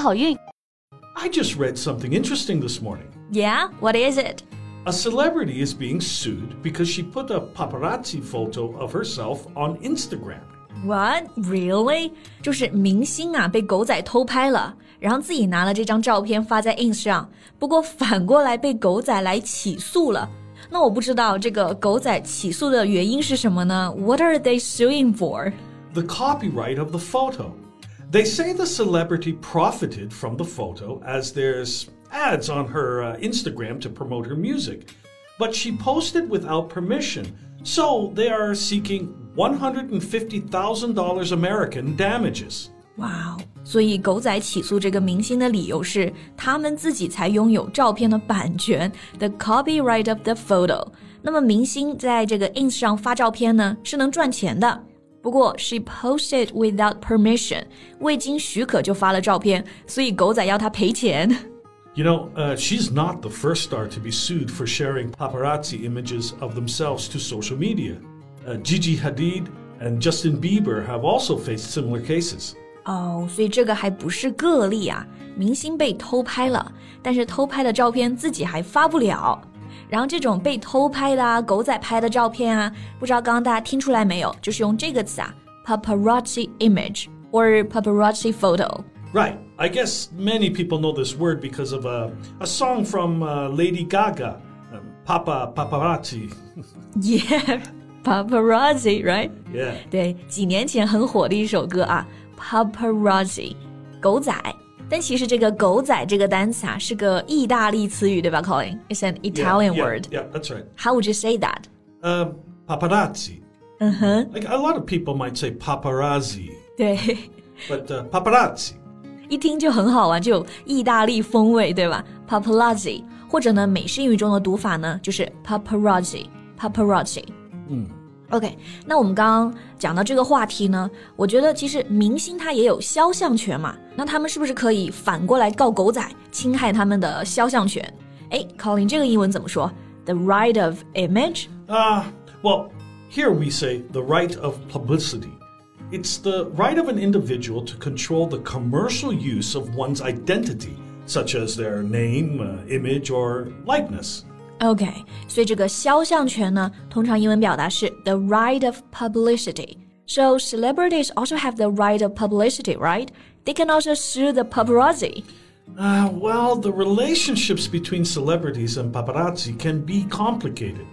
好运！I just read something interesting this morning. Yeah, what is it? A celebrity is being sued because she put a paparazzi photo of herself on Instagram. What? Really? 就是明星啊被狗仔偷拍了，然后自己拿了这张照片发在 ins 上，不过反过来被狗仔来起诉了。那我不知道这个狗仔起诉的原因是什么呢？What are they suing for? The copyright of the photo. They say the celebrity profited from the photo as there's ads on her uh, Instagram to promote her music. But she posted without permission, so they are seeking $150,000 American damages. 哇哦！所以狗仔起诉这个明星的理由是，他们自己才拥有照片的版权，the copyright of the photo。那么明星在这个 ins 上发照片呢，是能赚钱的。 不过 she posted without permission，未经许可就发了照片，所以狗仔要他赔钱。you know, uh, she's not the first star to be sued for sharing paparazzi images of themselves to social media. Uh, Gigi Hadid and Justin Bieber have also faced similar cases. 哦，所以这个还不是个例啊！明星被偷拍了，但是偷拍的照片自己还发不了。 然后这种被偷拍的啊，狗仔拍的照片啊，不知道刚刚大家听出来没有？就是用这个词啊，paparazzi image or paparazzi photo。Right. I guess many people know this word because of a, a song from uh, Lady Gaga, um, Papa Paparazzi. yeah, paparazzi, right? Yeah. 对，几年前很火的一首歌啊，paparazzi，狗仔。 但其实这个“狗仔”这个单词啊，是个意大利词语，对吧，Colin？It's an Italian yeah, yeah, word. Yeah, that's right. How would you say that? Um, paparazzi. Uh huh. Like a lot of people might say paparazzi. 对。But uh, paparazzi. 一听就很好玩，就有意大利风味，对吧？Paparazzi，或者呢，美式英语中的读法呢，就是 paparazzi，paparazzi。嗯 ，OK，那我们刚刚讲到这个话题呢，我觉得其实明星他也有肖像权嘛，那他们是不是可以反过来告狗仔侵害他们的肖像权？哎，Colin，这个英文怎么说？The right of image？啊、uh,，Well, here we say the right of publicity. It's the right of an individual to control the commercial use of one's identity, such as their name, uh, image, or likeness. OK，所以这个肖像权呢，通常英文表达是 the right of publicity. So celebrities also have the right of publicity, right? They can also sue the paparazzi. Uh, well, the relationships between celebrities and paparazzi can be complicated.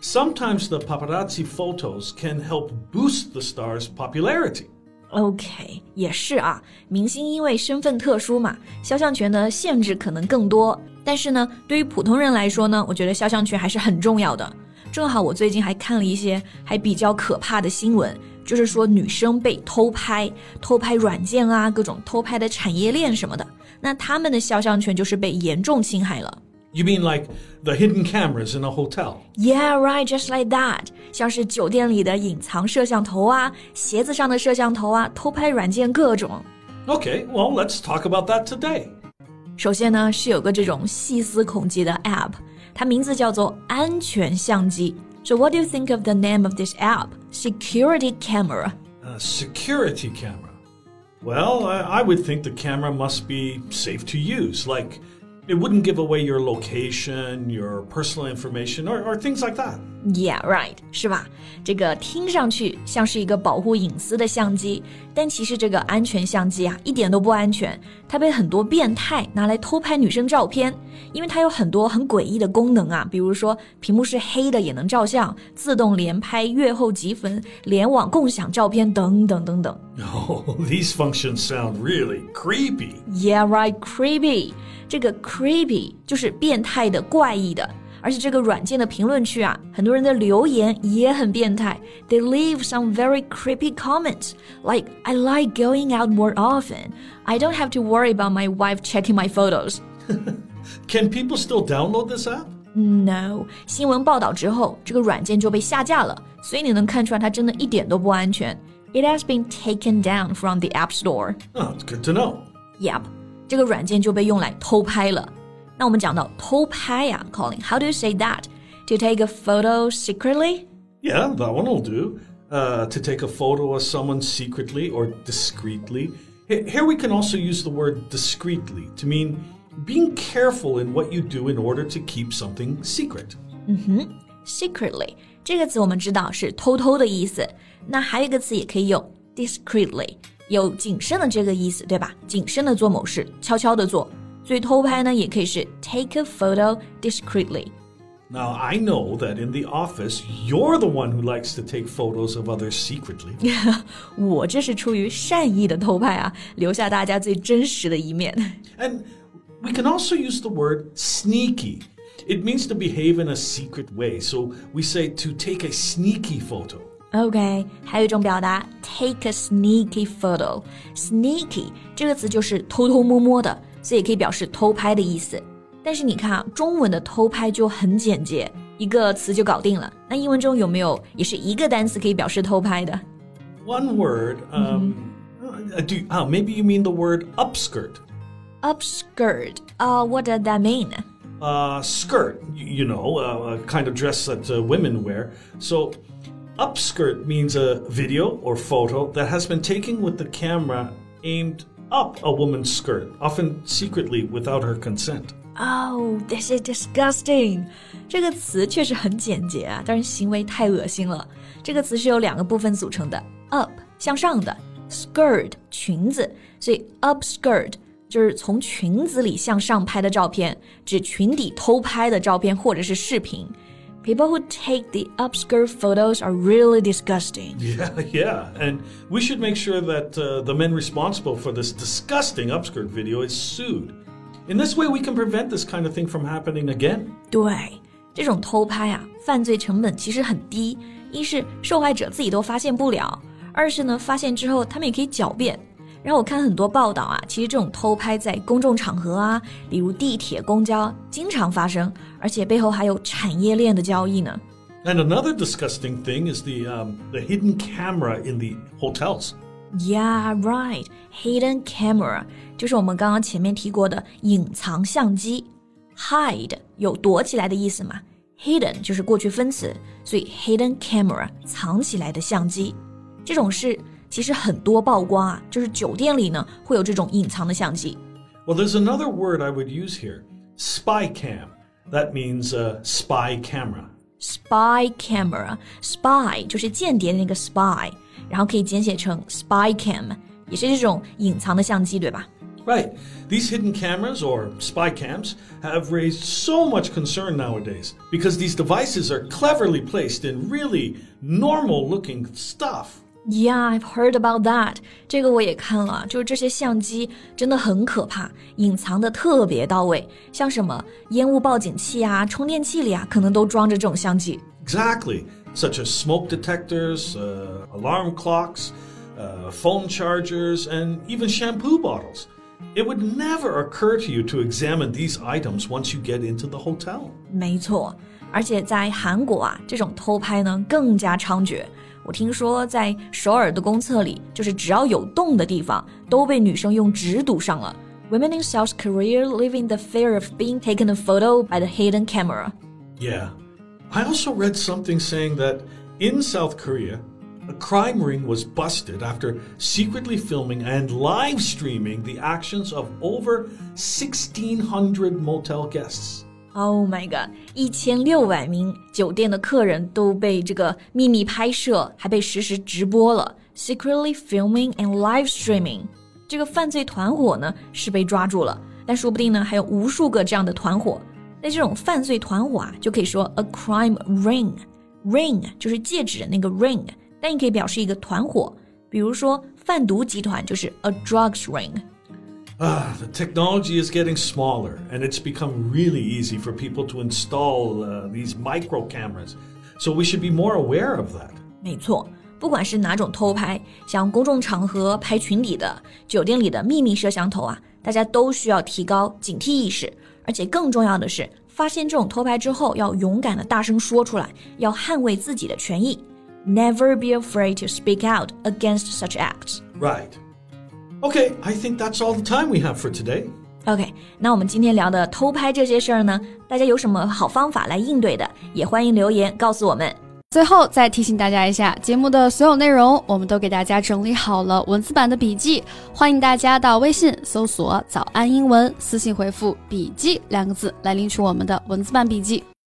Sometimes the paparazzi photos can help boost the star's popularity. OK，也是啊，明星因为身份特殊嘛，肖像权的限制可能更多。但是呢，对于普通人来说呢，我觉得肖像权还是很重要的。正好我最近还看了一些还比较可怕的新闻，就是说女生被偷拍、偷拍软件啊，各种偷拍的产业链什么的，那他们的肖像权就是被严重侵害了。You mean like the hidden cameras in a hotel? Yeah, right, just like that. 像是酒店里的隐藏摄像头啊，鞋子上的摄像头啊，偷拍软件各种。Okay, well, let's talk about that today. 首先呢，是有个这种细思恐极的 app，它名字叫做安全相机。So what do you think of the name of this app? Security camera. A security camera. Well, I, I would think the camera must be safe to use, like it wouldn't give away your location, your personal information, or, or things like that. Yeah, right，是吧？这个听上去像是一个保护隐私的相机，但其实这个安全相机啊，一点都不安全。它被很多变态拿来偷拍女生照片，因为它有很多很诡异的功能啊，比如说屏幕是黑的也能照相，自动连拍、阅后即焚、联网共享照片等等等等。Oh, these functions sound really creepy. Yeah, right, creepy. 这个 creepy 就是变态的、怪异的， 而且这个软件的评论区啊，很多人的留言也很变态。They leave some very creepy comments, like "I like going out more often. I don't have to worry about my wife checking my photos." Can people still download this app? No，新闻报道之后，这个软件就被下架了，所以你能看出来它真的一点都不安全。 It has been taken down from the App Store. Oh, it's good to know. Yep，这个软件就被用来偷拍了。那我们讲到偷拍呀、啊、，Colin，how do you say that? To take a photo secretly? Yeah, that one will do. Uh, to take a photo of someone secretly or discreetly. Here we can also use the word discreetly to mean being careful in what you do in order to keep something secret. Secretly 这个词我们知道是偷偷的意思，那还有一个词也可以用 discreetly，有谨慎的这个意思，对吧？谨慎的做某事，悄悄的做。所以偷拍呢，也可以是 take a photo discreetly。 Now, I know that in the office, you're the one who likes to take photos of others secretly. 我这是出于善意的偷拍啊，留下大家最真实的一面。 And we can also use the word sneaky. It means to behave in a secret way. So we say to take a sneaky photo. OK，还有一种表达，take a sneaky photo。sneaky 这个词就是偷偷摸摸的，所以也可以表示偷拍的意思。但是你看啊，中文的偷拍就很简洁，一个词就搞定了。那英文中有没有也是一个单词可以表示偷拍的？ One word. Um, uh, do, oh, maybe you mean the word upskirt. Upskirt. Uh, what does that mean? Uh, skirt, y- you know, uh, a kind of dress that uh, women wear. So, upskirt means a video or photo that has been taken with the camera aimed up a woman's skirt, often secretly without her consent. Oh, this is disgusting. 这个词确实很简洁啊，但是行为太恶心了。这个词是由两个部分组成的，up 向上的，skirt 裙子，所以 upskirt 就是从裙子里向上拍的照片，指裙底偷拍的照片或者是视频。People who take the upskirt photos are really disgusting. Yeah, yeah. And we should make sure that uh, the men responsible for this disgusting upskirt video is sued. In this way, we can prevent this kind of thing from happening again. 对，这种偷拍啊，犯罪成本其实很低。一是受害者自己都发现不了，二是呢，发现之后他们也可以狡辩。 然后我看很多报道啊，其实这种偷拍在公众场合啊，比如地铁、公交，经常发生，而且背后还有产业链的交易呢。And another disgusting thing is the um, the hidden camera in the hotels. Yeah, right. Hidden camera 就是我们刚刚前面提过的隐藏相机。Hide 有躲起来的意思嘛？Hidden 就是过去分词，所以 hidden camera 藏起来的相机。这种事其实很多曝光啊，就是酒店里呢会有这种隐藏的相机。 Well, there's another word I would use here spy cam. That means a spy camera. Spy camera，spy 就是间谍的那个 spy，然后可以简写成 spy cam，也是这种隐藏的相机，对吧？ Right. These hidden cameras or spy cams have raised so much concern nowadays because these devices are cleverly placed in really normal looking stuff. Yeah, I've heard about that. 这个我也看了，就是这些相机真的很可怕，隐藏的特别到位，像什么烟雾报警器啊、充电器里啊，可能都装着这种相机。 Exactly. Such as smoke detectors, uh, alarm clocks, uh, phone chargers, and even shampoo bottles. It would never occur to you to examine these items once you get into the hotel. 没错，而且在韩国啊，这种偷拍呢更加猖獗。 我听说在首尔的公厕里，就是只要有洞的地方，都被女生用纸堵上了。Women in South Korea live in the fear of being taken a photo by the hidden camera. Yeah. I also read something saying that in South Korea, a crime ring was busted after secretly filming and live streaming the actions of over 1,600 motel guests. Oh my god！一千六百名酒店的客人都被这个秘密拍摄，还被实时直播了，secretly filming and live streaming。这个犯罪团伙呢是被抓住了，但说不定呢还有无数个这样的团伙。那这种犯罪团伙啊，就可以说 a crime ring。ring 就是戒指的那个 ring，但也可以表示一个团伙。比如说贩毒集团就是 a drugs ring。Ah, the technology is getting smaller, and it's become really easy for people to install uh, these micro cameras. So we should be more aware of that. 没错，不管是哪种偷拍，像公众场合拍群体的、酒店里的秘密摄像头啊，大家都需要提高警惕意识。而且更重要的是，发现这种偷拍之后，要勇敢的大声说出来，要捍卫自己的权益。Never be afraid to speak out against such acts. Right. Okay, I think that's all the time we have for today. OK，那我们今天聊的偷拍这些事儿呢，大家有什么好方法来应对的，也欢迎留言告诉我们。最后再提醒大家一下，节目的所有内容我们都给大家整理好了文字版的笔记，欢迎大家到微信搜索“早安英文”，私信回复“笔记”两个字来领取我们的文字版笔记。